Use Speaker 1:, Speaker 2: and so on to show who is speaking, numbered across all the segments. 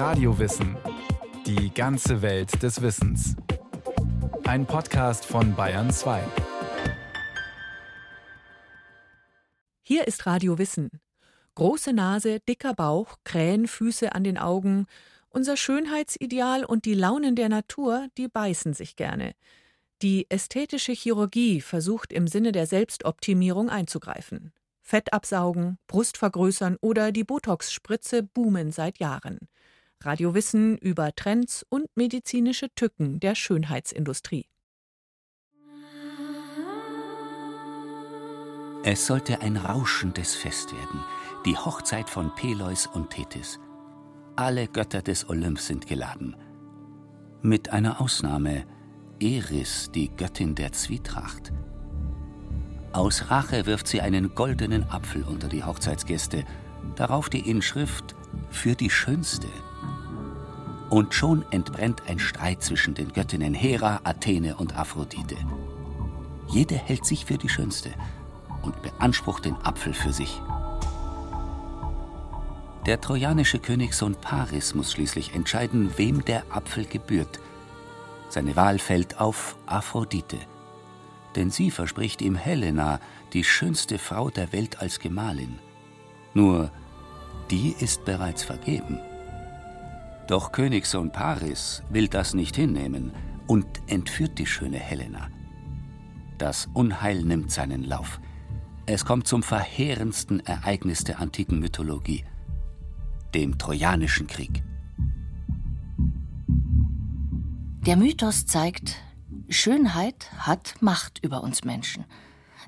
Speaker 1: Radiowissen. Die ganze Welt des Wissens. Ein Podcast von Bayern 2.
Speaker 2: Hier ist Radio Wissen. Große Nase, dicker Bauch, Krähenfüße an den Augen. Unser Schönheitsideal und die Launen der Natur, die beißen sich gerne. Die ästhetische Chirurgie versucht im Sinne der Selbstoptimierung einzugreifen. Fett absaugen, Brust vergrößern oder die Botox-Spritze boomen seit Jahren. Radiowissen über Trends und medizinische Tücken der Schönheitsindustrie.
Speaker 3: Es sollte ein rauschendes Fest werden, die Hochzeit von Peleus und Tethys. Alle Götter des Olymp sind geladen. Mit einer Ausnahme, Eris, die Göttin der Zwietracht. Aus Rache wirft sie einen goldenen Apfel unter die Hochzeitsgäste, darauf die Inschrift für die Schönste. Und schon entbrennt ein Streit zwischen den Göttinnen Hera, Athene und Aphrodite. Jede hält sich für die Schönste und beansprucht den Apfel für sich. Der trojanische Königssohn Paris muss schließlich entscheiden, wem der Apfel gebührt. Seine Wahl fällt auf Aphrodite denn sie verspricht ihm Helena, die schönste Frau der Welt als Gemahlin. Nur, die ist bereits vergeben. Doch Königssohn Paris will das nicht hinnehmen und entführt die schöne Helena. Das Unheil nimmt seinen Lauf. Es kommt zum verheerendsten Ereignis der antiken Mythologie, dem Trojanischen Krieg.
Speaker 4: Der Mythos zeigt, Schönheit hat Macht über uns Menschen.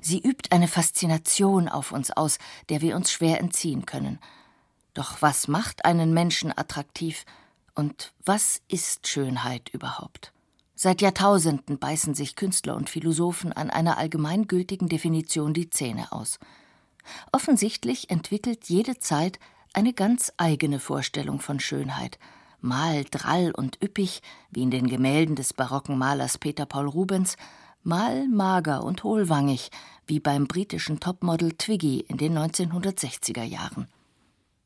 Speaker 4: Sie übt eine Faszination auf uns aus, der wir uns schwer entziehen können. Doch was macht einen Menschen attraktiv und was ist Schönheit überhaupt? Seit Jahrtausenden beißen sich Künstler und Philosophen an einer allgemeingültigen Definition die Zähne aus. Offensichtlich entwickelt jede Zeit eine ganz eigene Vorstellung von Schönheit – mal drall und üppig, wie in den Gemälden des barocken Malers Peter Paul Rubens, mal mager und hohlwangig, wie beim britischen Topmodel Twiggy in den 1960er Jahren.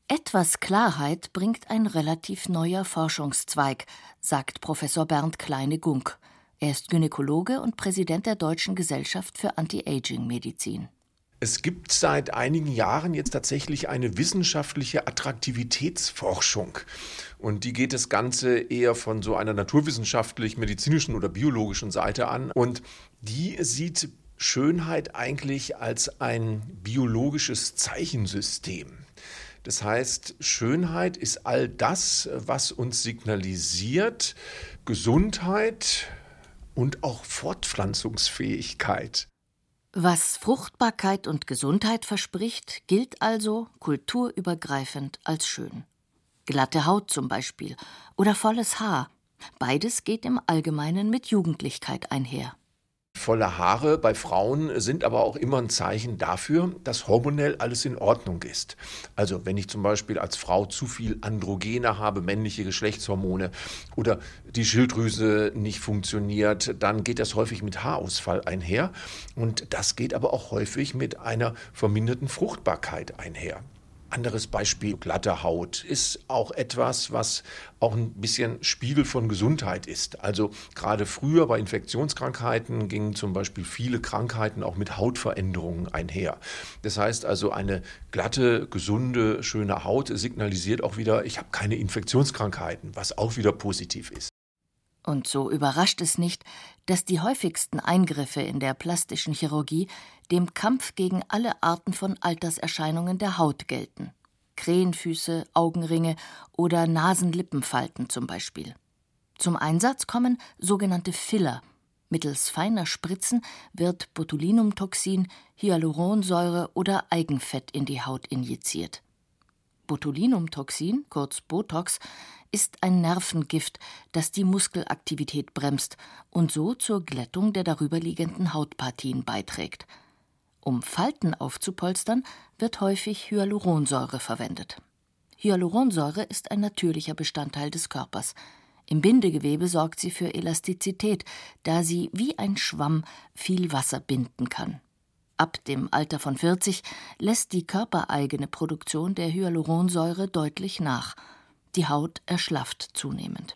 Speaker 4: Etwas Klarheit bringt ein relativ neuer Forschungszweig, sagt Professor Bernd Kleine-Gunk. Er ist Gynäkologe und Präsident der Deutschen Gesellschaft für Anti-Aging-Medizin.
Speaker 5: Es gibt seit einigen Jahren jetzt tatsächlich eine wissenschaftliche Attraktivitätsforschung. Und die geht das Ganze eher von so einer naturwissenschaftlich-medizinischen oder biologischen Seite an. Und die sieht Schönheit eigentlich als ein biologisches Zeichensystem. Das heißt, Schönheit ist all das, was uns signalisiert, Gesundheit und auch Fortpflanzungsfähigkeit.
Speaker 4: Was Fruchtbarkeit und Gesundheit verspricht, gilt also kulturübergreifend als schön. Glatte Haut zum Beispiel oder volles Haar. Beides geht im Allgemeinen mit Jugendlichkeit einher.
Speaker 5: Volle Haare bei Frauen sind aber auch immer ein Zeichen dafür, dass hormonell alles in Ordnung ist. Also wenn ich zum Beispiel als Frau zu viel Androgene habe, männliche Geschlechtshormone oder die Schilddrüse nicht funktioniert, dann geht das häufig mit Haarausfall einher. Und das geht aber auch häufig mit einer verminderten Fruchtbarkeit einher. Anderes Beispiel, glatte Haut, ist auch etwas, was auch ein bisschen Spiegel von Gesundheit ist. Also gerade früher bei Infektionskrankheiten gingen zum Beispiel viele Krankheiten auch mit Hautveränderungen einher. Das heißt also, eine glatte, gesunde, schöne Haut signalisiert auch wieder, ich habe keine Infektionskrankheiten, was auch wieder positiv ist.
Speaker 4: Und so überrascht es nicht, dass die häufigsten Eingriffe in der plastischen Chirurgie dem Kampf gegen alle Arten von Alterserscheinungen der Haut gelten. Krähenfüße, Augenringe oder Nasenlippenfalten zum Beispiel. Zum Einsatz kommen sogenannte Filler. Mittels feiner Spritzen wird Botulinumtoxin, Hyaluronsäure oder Eigenfett in die Haut injiziert. Botulinumtoxin, kurz Botox, ist ein Nervengift, das die Muskelaktivität bremst und so zur Glättung der darüberliegenden Hautpartien beiträgt. Um Falten aufzupolstern, wird häufig Hyaluronsäure verwendet. Hyaluronsäure ist ein natürlicher Bestandteil des Körpers. Im Bindegewebe sorgt sie für Elastizität, da sie wie ein Schwamm viel Wasser binden kann. Ab dem Alter von 40 lässt die körpereigene Produktion der Hyaluronsäure deutlich nach – Die Haut erschlafft zunehmend.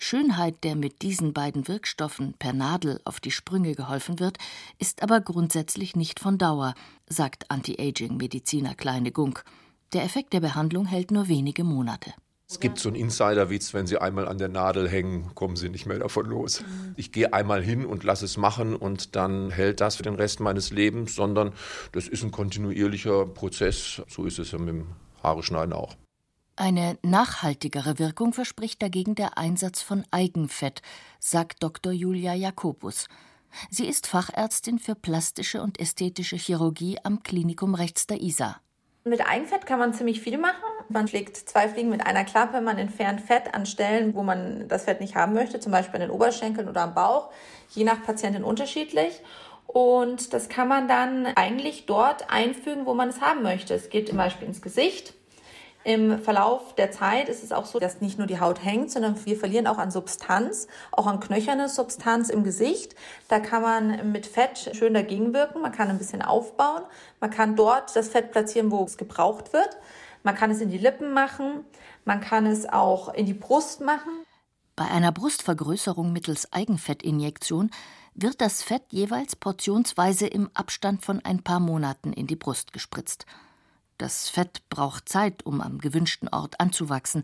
Speaker 4: Schönheit, der mit diesen beiden Wirkstoffen per Nadel auf die Sprünge geholfen wird, ist aber grundsätzlich nicht von Dauer, sagt Anti-Aging-Mediziner Kleine Gunk. Der Effekt der Behandlung hält nur wenige Monate.
Speaker 5: Es gibt so einen Insiderwitz, wenn Sie einmal an der Nadel hängen, kommen Sie nicht mehr davon los. Ich gehe einmal hin und lasse es machen und dann hält das für den Rest meines Lebens, sondern das ist ein kontinuierlicher Prozess. So ist es ja mit dem Haare schneiden auch.
Speaker 4: Eine nachhaltigere Wirkung verspricht dagegen der Einsatz von Eigenfett, sagt Dr. Julia Jakobus. Sie ist Fachärztin für plastische und ästhetische Chirurgie am Klinikum rechts der Isar.
Speaker 6: Mit Eigenfett kann man ziemlich viel machen. Man schlägt zwei Fliegen mit einer Klappe. Man entfernt Fett an Stellen, wo man das Fett nicht haben möchte, zum Beispiel an den Oberschenkeln oder am Bauch, je nach Patientin unterschiedlich. Und das kann man dann eigentlich dort einfügen, wo man es haben möchte. Es geht zum Beispiel ins Gesicht, im Verlauf der Zeit ist es auch so, dass nicht nur die Haut hängt, sondern wir verlieren auch an Substanz, auch an knöcherne Substanz im Gesicht. Da kann man mit Fett schön dagegen wirken. Man kann ein bisschen aufbauen. Man kann dort das Fett platzieren, wo es gebraucht wird. Man kann es in die Lippen machen. Man kann es auch in die Brust machen.
Speaker 4: Bei einer Brustvergrößerung mittels Eigenfettinjektion wird das Fett jeweils portionsweise im Abstand von ein paar Monaten in die Brust gespritzt. Das Fett braucht Zeit, um am gewünschten Ort anzuwachsen.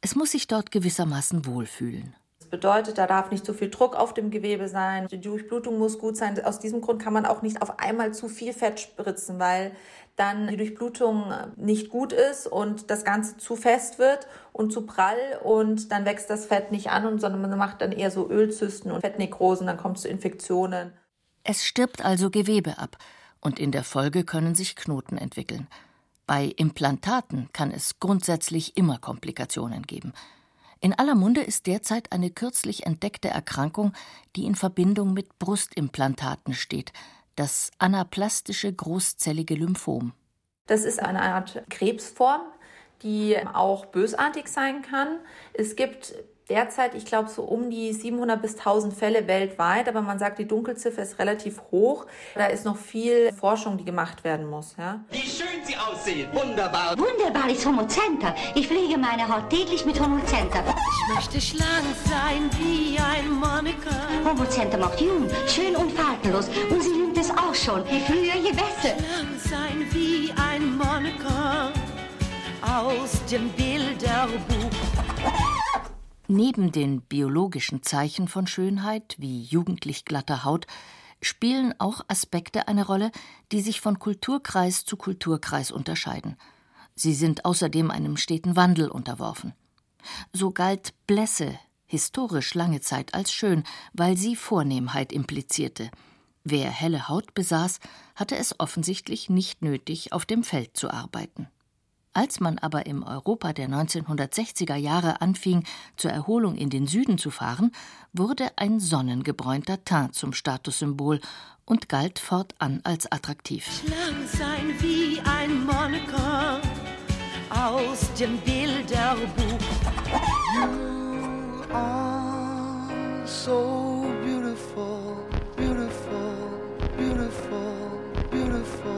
Speaker 4: Es muss sich dort gewissermaßen wohlfühlen.
Speaker 6: Das bedeutet, da darf nicht zu viel Druck auf dem Gewebe sein. Die Durchblutung muss gut sein. Aus diesem Grund kann man auch nicht auf einmal zu viel Fett spritzen, weil dann die Durchblutung nicht gut ist und das Ganze zu fest wird und zu prall und dann wächst das Fett nicht an, sondern man macht dann eher so Ölzysten und Fettnekrosen, dann kommt es zu Infektionen.
Speaker 4: Es stirbt also Gewebe ab und in der Folge können sich Knoten entwickeln. Bei Implantaten kann es grundsätzlich immer Komplikationen geben. In aller Munde ist derzeit eine kürzlich entdeckte Erkrankung, die in Verbindung mit Brustimplantaten steht, das anaplastische großzellige Lymphom.
Speaker 6: Das ist eine Art Krebsform, die auch bösartig sein kann. Es gibt derzeit, ich glaube, so um die 700 bis 1000 Fälle weltweit, aber man sagt, die Dunkelziffer ist relativ hoch. Da ist noch viel Forschung, die gemacht werden muss. Ja.
Speaker 7: Wie schön Sie aussehen! Wunderbar!
Speaker 8: Wunderbar ist Homocenter. Ich pflege meine Haut täglich mit Homocenter.
Speaker 9: Ich möchte schlank sein wie ein Monika.
Speaker 8: Homocenter macht jung, schön und faltenlos. Und sie liebt es auch schon. Je früher, je besser.
Speaker 9: Schlank sein wie ein Monika aus dem Bilderbuch.
Speaker 4: Neben den biologischen Zeichen von Schönheit wie jugendlich glatter Haut spielen auch Aspekte eine Rolle, die sich von Kulturkreis zu Kulturkreis unterscheiden. Sie sind außerdem einem steten Wandel unterworfen. So galt Blässe historisch lange Zeit als schön, weil sie Vornehmheit implizierte. Wer helle Haut besaß, hatte es offensichtlich nicht nötig, auf dem Feld zu arbeiten. Als man aber im Europa der 1960er Jahre anfing, zur Erholung in den Süden zu fahren, wurde ein sonnengebräunter Teint zum Statussymbol und galt fortan als attraktiv.
Speaker 9: Schlank sein wie ein Monika aus dem Bilderbuch.
Speaker 10: You are so beautiful, beautiful, beautiful, beautiful.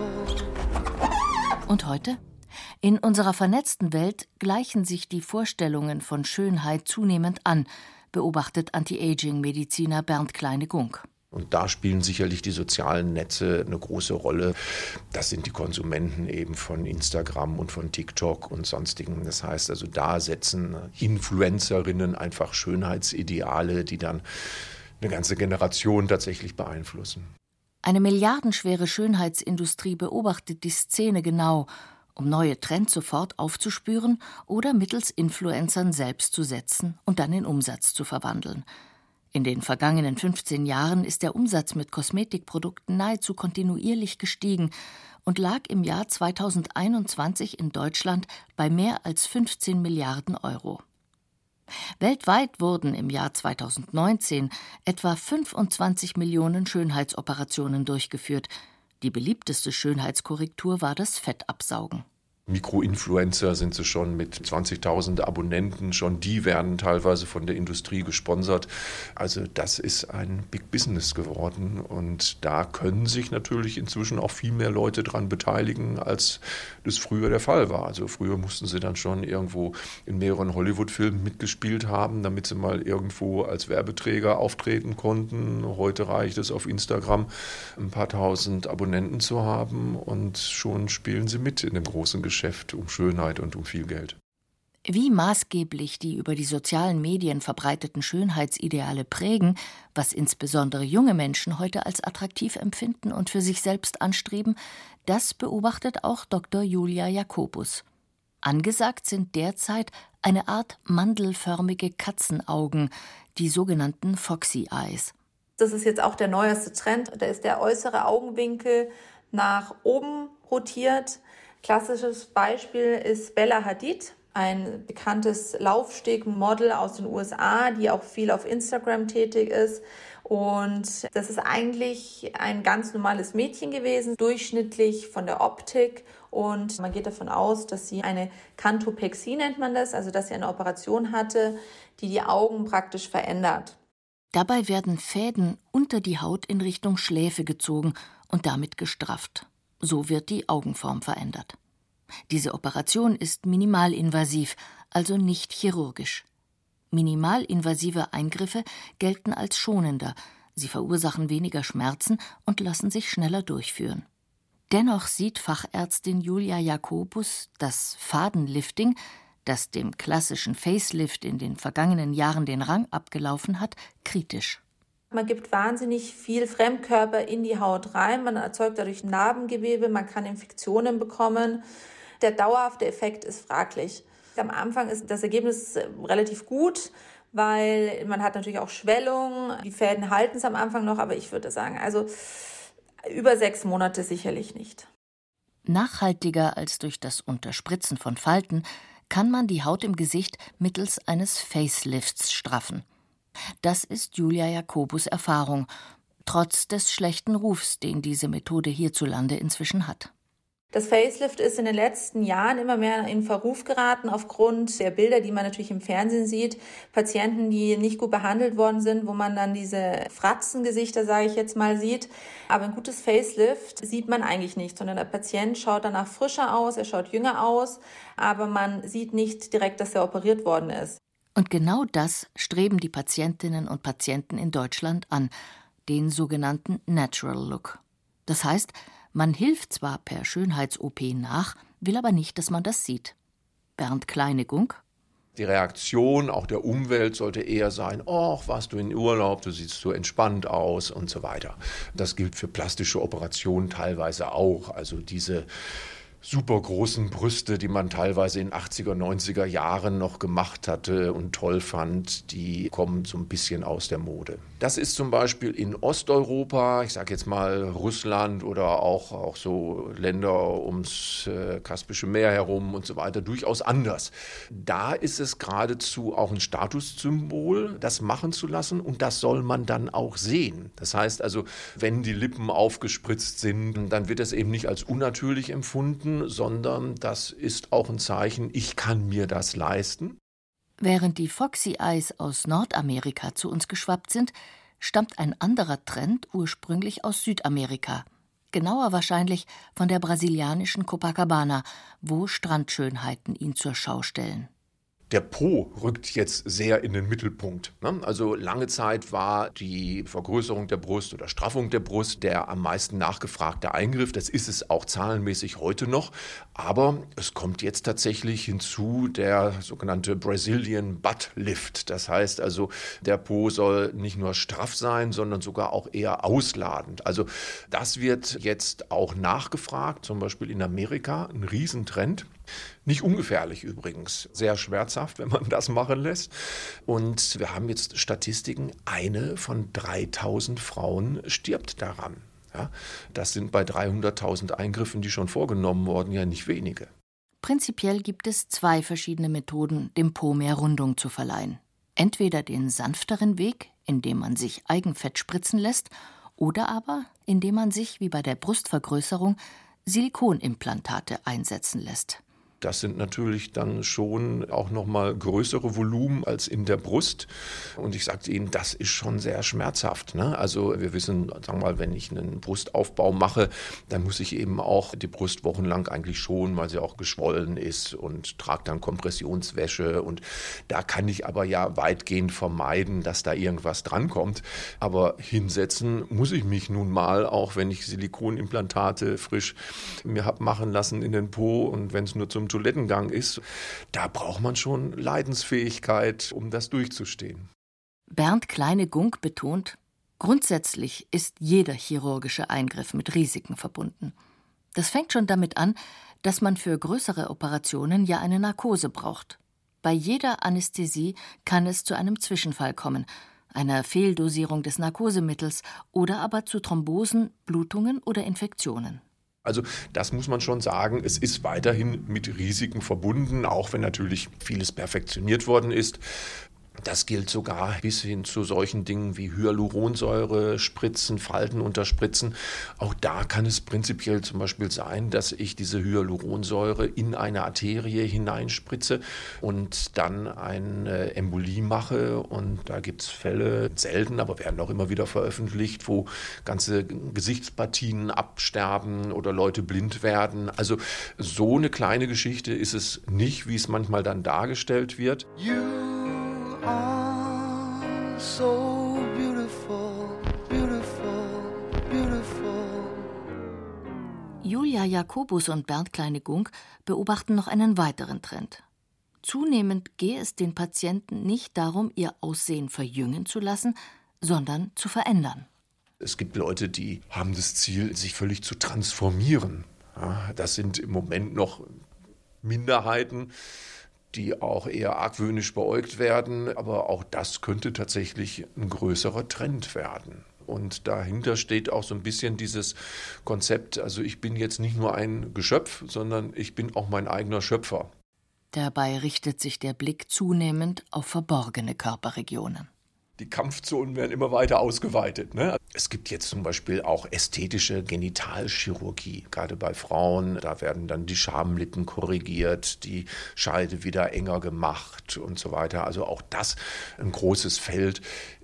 Speaker 4: Und heute? In unserer vernetzten Welt gleichen sich die Vorstellungen von Schönheit zunehmend an, beobachtet Anti-Aging-Mediziner Bernd Kleine-Gunk.
Speaker 5: Und da spielen sicherlich die sozialen Netze eine große Rolle. Das sind die Konsumenten eben von Instagram und von TikTok und sonstigen. Das heißt also, da setzen Influencerinnen einfach Schönheitsideale, die dann eine ganze Generation tatsächlich beeinflussen.
Speaker 4: Eine milliardenschwere Schönheitsindustrie beobachtet die Szene genau um neue Trends sofort aufzuspüren oder mittels Influencern selbst zu setzen und dann in Umsatz zu verwandeln. In den vergangenen 15 Jahren ist der Umsatz mit Kosmetikprodukten nahezu kontinuierlich gestiegen und lag im Jahr 2021 in Deutschland bei mehr als 15 Milliarden Euro. Weltweit wurden im Jahr 2019 etwa 25 Millionen Schönheitsoperationen durchgeführt, die beliebteste Schönheitskorrektur war das Fettabsaugen.
Speaker 5: Mikroinfluencer sind sie schon mit 20.000 Abonnenten, schon die werden teilweise von der Industrie gesponsert. Also das ist ein Big Business geworden und da können sich natürlich inzwischen auch viel mehr Leute dran beteiligen, als das früher der Fall war. Also früher mussten sie dann schon irgendwo in mehreren Hollywood-Filmen mitgespielt haben, damit sie mal irgendwo als Werbeträger auftreten konnten. Heute reicht es auf Instagram ein paar tausend Abonnenten zu haben und schon spielen sie mit in dem großen Geschäft. Geschäft um Schönheit und um viel Geld.
Speaker 4: Wie maßgeblich die über die sozialen Medien verbreiteten Schönheitsideale prägen, was insbesondere junge Menschen heute als attraktiv empfinden und für sich selbst anstreben, das beobachtet auch Dr. Julia Jakobus. Angesagt sind derzeit eine Art mandelförmige Katzenaugen, die sogenannten Foxy Eyes.
Speaker 6: Das ist jetzt auch der neueste Trend. Da ist der äußere Augenwinkel nach oben rotiert. Klassisches Beispiel ist Bella Hadid, ein bekanntes Laufsteg-Model aus den USA, die auch viel auf Instagram tätig ist. Und das ist eigentlich ein ganz normales Mädchen gewesen, durchschnittlich von der Optik. Und man geht davon aus, dass sie eine Kantopexie nennt man das, also dass sie eine Operation hatte, die die Augen praktisch verändert.
Speaker 4: Dabei werden Fäden unter die Haut in Richtung Schläfe gezogen und damit gestrafft. So wird die Augenform verändert. Diese Operation ist minimalinvasiv, also nicht chirurgisch. Minimalinvasive Eingriffe gelten als schonender, sie verursachen weniger Schmerzen und lassen sich schneller durchführen. Dennoch sieht Fachärztin Julia Jakobus das Fadenlifting, das dem klassischen Facelift in den vergangenen Jahren den Rang abgelaufen hat, kritisch.
Speaker 6: Man gibt wahnsinnig viel Fremdkörper in die Haut rein, man erzeugt dadurch Narbengewebe, man kann Infektionen bekommen. Der dauerhafte Effekt ist fraglich. Am Anfang ist das Ergebnis relativ gut, weil man hat natürlich auch Schwellung. Die Fäden halten es am Anfang noch, aber ich würde sagen, also über sechs Monate sicherlich nicht.
Speaker 4: Nachhaltiger als durch das Unterspritzen von Falten kann man die Haut im Gesicht mittels eines Facelifts straffen. Das ist Julia Jakobus Erfahrung, trotz des schlechten Rufs, den diese Methode hierzulande inzwischen hat.
Speaker 6: Das Facelift ist in den letzten Jahren immer mehr in Verruf geraten aufgrund der Bilder, die man natürlich im Fernsehen sieht. Patienten, die nicht gut behandelt worden sind, wo man dann diese Fratzengesichter, sage ich jetzt mal, sieht. Aber ein gutes Facelift sieht man eigentlich nicht, sondern der Patient schaut danach frischer aus, er schaut jünger aus, aber man sieht nicht direkt, dass er operiert worden ist.
Speaker 4: Und genau das streben die Patientinnen und Patienten in Deutschland an, den sogenannten Natural Look. Das heißt, man hilft zwar per Schönheits-OP nach, will aber nicht, dass man das sieht. Bernd Kleinegunk
Speaker 5: die Reaktion auch der Umwelt sollte eher sein, ach, warst du in Urlaub, du siehst so entspannt aus und so weiter. Das gilt für plastische Operationen teilweise auch. Also diese super großen Brüste, die man teilweise in 80er, 90er Jahren noch gemacht hatte und toll fand, die kommen so ein bisschen aus der Mode. Das ist zum Beispiel in Osteuropa, ich sage jetzt mal Russland oder auch, auch so Länder ums äh, Kaspische Meer herum und so weiter, durchaus anders. Da ist es geradezu auch ein Statussymbol, das machen zu lassen und das soll man dann auch sehen. Das heißt also, wenn die Lippen aufgespritzt sind, dann wird das eben nicht als unnatürlich empfunden, leisten, sondern das ist auch ein Zeichen, ich kann mir das leisten.
Speaker 4: Während die Foxy Eyes aus Nordamerika zu uns geschwappt sind, stammt ein anderer Trend ursprünglich aus Südamerika. Genauer wahrscheinlich von der brasilianischen Copacabana, wo Strandschönheiten ihn zur Schau stellen
Speaker 5: der Po rückt jetzt sehr in den Mittelpunkt. Ne? Also lange Zeit war die Vergrößerung der Brust oder Straffung der Brust der am meisten nachgefragte Eingriff. Das ist es auch zahlenmäßig heute noch. Aber es kommt jetzt tatsächlich hinzu der sogenannte Brazilian Butt Lift. Das heißt also, der Po soll nicht nur straff sein, sondern sogar auch eher ausladend. Also das wird jetzt auch nachgefragt, zum Beispiel in Amerika, ein Riesentrend. Nicht ungefährlich übrigens, sehr schmerzhaft, wenn man das machen lässt. Und wir haben jetzt Statistiken, eine von 3000 Frauen stirbt daran. Ja, das sind bei 300.000 Eingriffen, die schon vorgenommen wurden, ja nicht wenige.
Speaker 4: Prinzipiell gibt es zwei verschiedene Methoden, dem Po mehr Rundung zu verleihen. Entweder den sanfteren Weg, indem man sich Eigenfett spritzen lässt, oder aber indem man sich, wie bei der Brustvergrößerung, Silikonimplantate einsetzen lässt.
Speaker 5: Das sind natürlich dann schon auch noch mal größere Volumen als in der Brust. Und ich sagte Ihnen, das ist schon sehr schmerzhaft. Ne? Also wir wissen, sagen wir mal, wenn ich einen Brustaufbau mache, dann muss ich eben auch die Brust wochenlang eigentlich schon, weil sie auch geschwollen ist und trage dann Kompressionswäsche. Und da kann ich aber ja weitgehend vermeiden, dass da irgendwas drankommt. Aber hinsetzen muss ich mich nun mal, auch wenn ich Silikonimplantate frisch mir habe machen lassen in den Po und wenn es nur zum Toilettengang ist, da braucht man schon Leidensfähigkeit, um das durchzustehen.
Speaker 4: Bernd Kleine-Gunk betont, grundsätzlich ist jeder chirurgische Eingriff mit Risiken verbunden. Das fängt schon damit an, dass man für größere Operationen ja eine Narkose braucht. Bei jeder Anästhesie kann es zu einem Zwischenfall kommen, einer Fehldosierung des Narkosemittels oder aber zu Thrombosen, Blutungen oder Infektionen.
Speaker 5: Also das muss man schon sagen, es ist weiterhin mit Risiken verbunden, auch wenn natürlich vieles perfektioniert worden ist. Das gilt sogar bis hin zu solchen Dingen wie Hyaluronsäure, Spritzen, Falten unterspritzen. Auch da kann es prinzipiell zum Beispiel sein, dass ich diese Hyaluronsäure in eine Arterie hineinspritze und dann eine Embolie mache. Und da gibt es Fälle, selten, aber werden auch immer wieder veröffentlicht, wo ganze Gesichtspartien absterben oder Leute blind werden. Also so eine kleine Geschichte ist es nicht, wie es manchmal dann dargestellt wird.
Speaker 10: You are so beautiful, beautiful, beautiful.
Speaker 4: Julia Jakobus und Bernd Kleine-Gunk beobachten noch einen weiteren Trend. Zunehmend gehe es den Patienten nicht darum, ihr Aussehen verjüngen zu lassen, sondern zu verändern.
Speaker 5: Es gibt Leute, die haben das Ziel, sich völlig zu transformieren. Das sind im Moment noch Minderheiten die auch eher argwöhnisch beäugt werden. Aber auch das könnte tatsächlich ein größerer Trend werden. Und dahinter steht auch so ein bisschen dieses Konzept, also ich bin jetzt nicht nur ein Geschöpf, sondern ich bin auch mein eigener Schöpfer.
Speaker 4: Dabei richtet sich der Blick zunehmend auf verborgene Körperregionen
Speaker 5: die Kampfzonen werden immer weiter ausgeweitet. Ne? Es gibt jetzt zum Beispiel auch ästhetische Genitalchirurgie, gerade bei Frauen. Da werden dann die Schamlippen korrigiert, die Scheide wieder enger gemacht und so weiter. Also auch das ein großes Feld,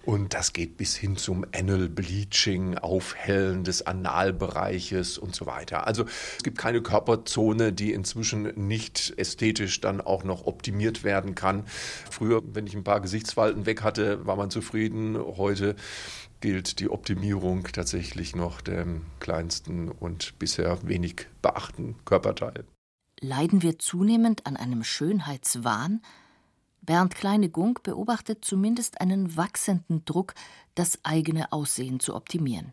Speaker 5: und das geht bis hin zum Anal Bleaching, Aufhellen des Analbereiches und so weiter. Also es gibt keine Körperzone, die inzwischen nicht ästhetisch dann auch noch optimiert werden kann. Früher, wenn ich ein paar Gesichtsfalten weg hatte, war man zufrieden. Heute gilt die Optimierung tatsächlich noch dem kleinsten und bisher wenig beachten Körperteil.
Speaker 4: Leiden wir zunehmend an einem Schönheitswahn? Bernd Kleine-Gunk beobachtet zumindest einen wachsenden Druck, das eigene Aussehen zu optimieren.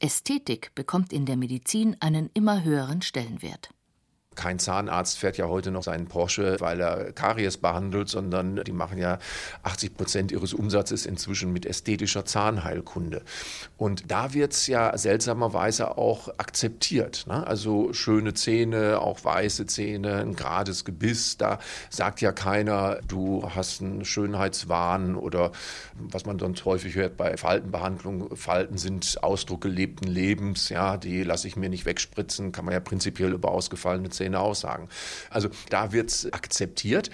Speaker 4: Ästhetik bekommt in der Medizin einen immer höheren Stellenwert.
Speaker 5: Kein Zahnarzt fährt ja heute noch seinen Porsche, weil er Karies behandelt, sondern die machen ja 80 Prozent ihres Umsatzes inzwischen mit ästhetischer Zahnheilkunde. Und da wird es ja seltsamerweise auch akzeptiert. Ne? Also schöne Zähne, auch weiße Zähne, ein gerades Gebiss. Da sagt ja keiner, du hast einen Schönheitswahn oder was man sonst häufig hört bei Faltenbehandlung. Falten sind Ausdruck gelebten Lebens. Ja, die lasse ich mir nicht wegspritzen. Kann man ja prinzipiell über ausgefallene Zähne Szene aussagen. Also da wird es akzeptiert.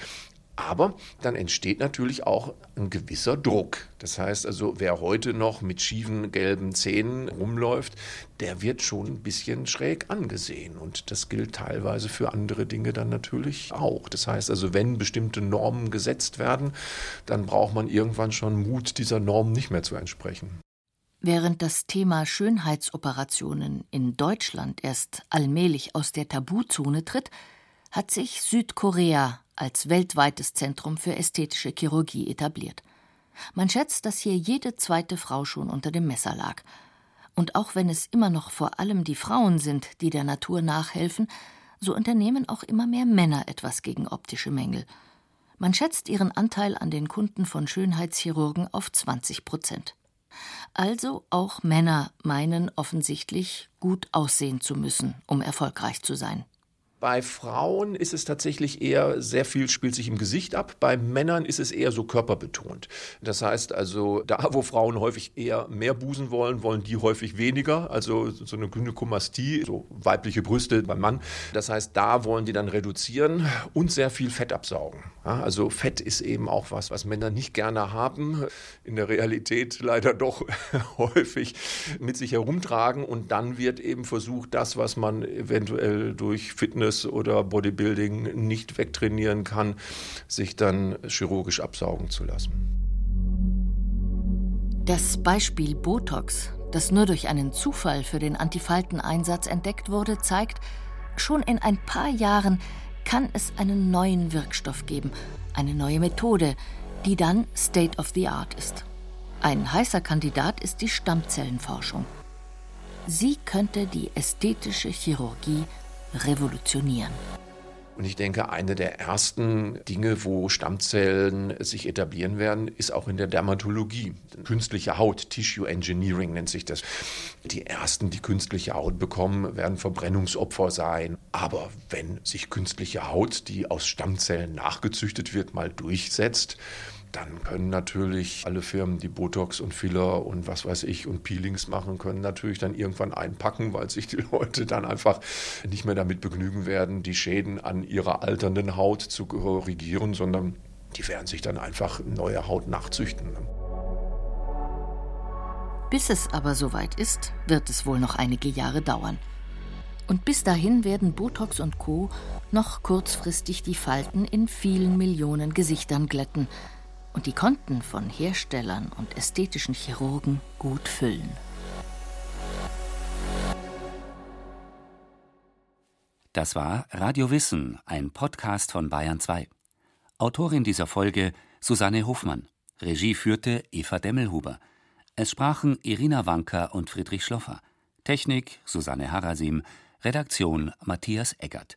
Speaker 5: Aber dann entsteht natürlich auch ein gewisser Druck. Das heißt also, wer heute noch mit schiefen gelben Zähnen rumläuft, der wird schon ein bisschen schräg angesehen. Und das gilt teilweise für andere Dinge dann natürlich auch. Das heißt also, wenn bestimmte Normen gesetzt werden, dann braucht man irgendwann schon Mut, dieser Norm nicht mehr zu entsprechen.
Speaker 4: Während das Thema Schönheitsoperationen in Deutschland erst allmählich aus der Tabuzone tritt, hat sich Südkorea als weltweites Zentrum für ästhetische Chirurgie etabliert. Man schätzt, dass hier jede zweite Frau schon unter dem Messer lag. Und auch wenn es immer noch vor allem die Frauen sind, die der Natur nachhelfen, so unternehmen auch immer mehr Männer etwas gegen optische Mängel. Man schätzt ihren Anteil an den Kunden von Schönheitschirurgen auf 20 Prozent. Also auch Männer meinen offensichtlich gut aussehen zu müssen, um erfolgreich zu sein.
Speaker 5: Bei Frauen ist es tatsächlich eher sehr viel spielt sich im Gesicht ab. Bei Männern ist es eher so körperbetont. Das heißt also, da wo Frauen häufig eher mehr Busen wollen, wollen die häufig weniger. Also so eine Gynäkomastie, so weibliche Brüste beim Mann. Das heißt, da wollen die dann reduzieren und sehr viel Fett absaugen. Also Fett ist eben auch was, was Männer nicht gerne haben. In der Realität leider doch häufig mit sich herumtragen. Und dann wird eben versucht, das, was man eventuell durch Fitness Fitness oder Bodybuilding nicht wegtrainieren kann, sich dann chirurgisch absaugen zu lassen.
Speaker 4: Das Beispiel Botox, das nur durch einen Zufall für den Antifalteneinsatz entdeckt wurde, zeigt, schon in ein paar Jahren kann es einen neuen Wirkstoff geben, eine neue Methode, die dann State of the Art ist. Ein heißer Kandidat ist die Stammzellenforschung. Sie könnte die ästhetische Chirurgie revolutionieren.
Speaker 5: Und ich denke, eine der ersten Dinge, wo Stammzellen sich etablieren werden, ist auch in der Dermatologie. Künstliche Haut, Tissue Engineering nennt sich das. Die ersten, die künstliche Haut bekommen, werden Verbrennungsopfer sein. Aber wenn sich künstliche Haut, die aus Stammzellen nachgezüchtet wird, mal durchsetzt, dann können natürlich alle Firmen, die Botox und Filler und was weiß ich und Peelings machen, können natürlich dann irgendwann einpacken, weil sich die Leute dann einfach nicht mehr damit begnügen werden, die Schäden an ihrer alternden Haut zu korrigieren, sondern die werden sich dann einfach neue Haut nachzüchten.
Speaker 4: Bis es aber soweit ist, wird es wohl noch einige Jahre dauern. Und bis dahin werden Botox und Co. noch kurzfristig die Falten in vielen Millionen Gesichtern glätten, und die Konten von Herstellern und ästhetischen Chirurgen gut füllen.
Speaker 3: Das war Radio Wissen, ein Podcast von Bayern 2. Autorin dieser Folge Susanne Hofmann. Regie führte Eva Demmelhuber. Es sprachen Irina Wanker und Friedrich Schloffer. Technik Susanne Harasim. Redaktion Matthias Eggert.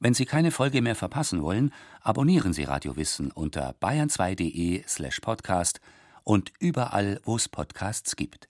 Speaker 3: Wenn Sie keine Folge mehr verpassen wollen, abonnieren Sie Radio Wissen unter bayern2.de/podcast slash und überall, wo es Podcasts gibt.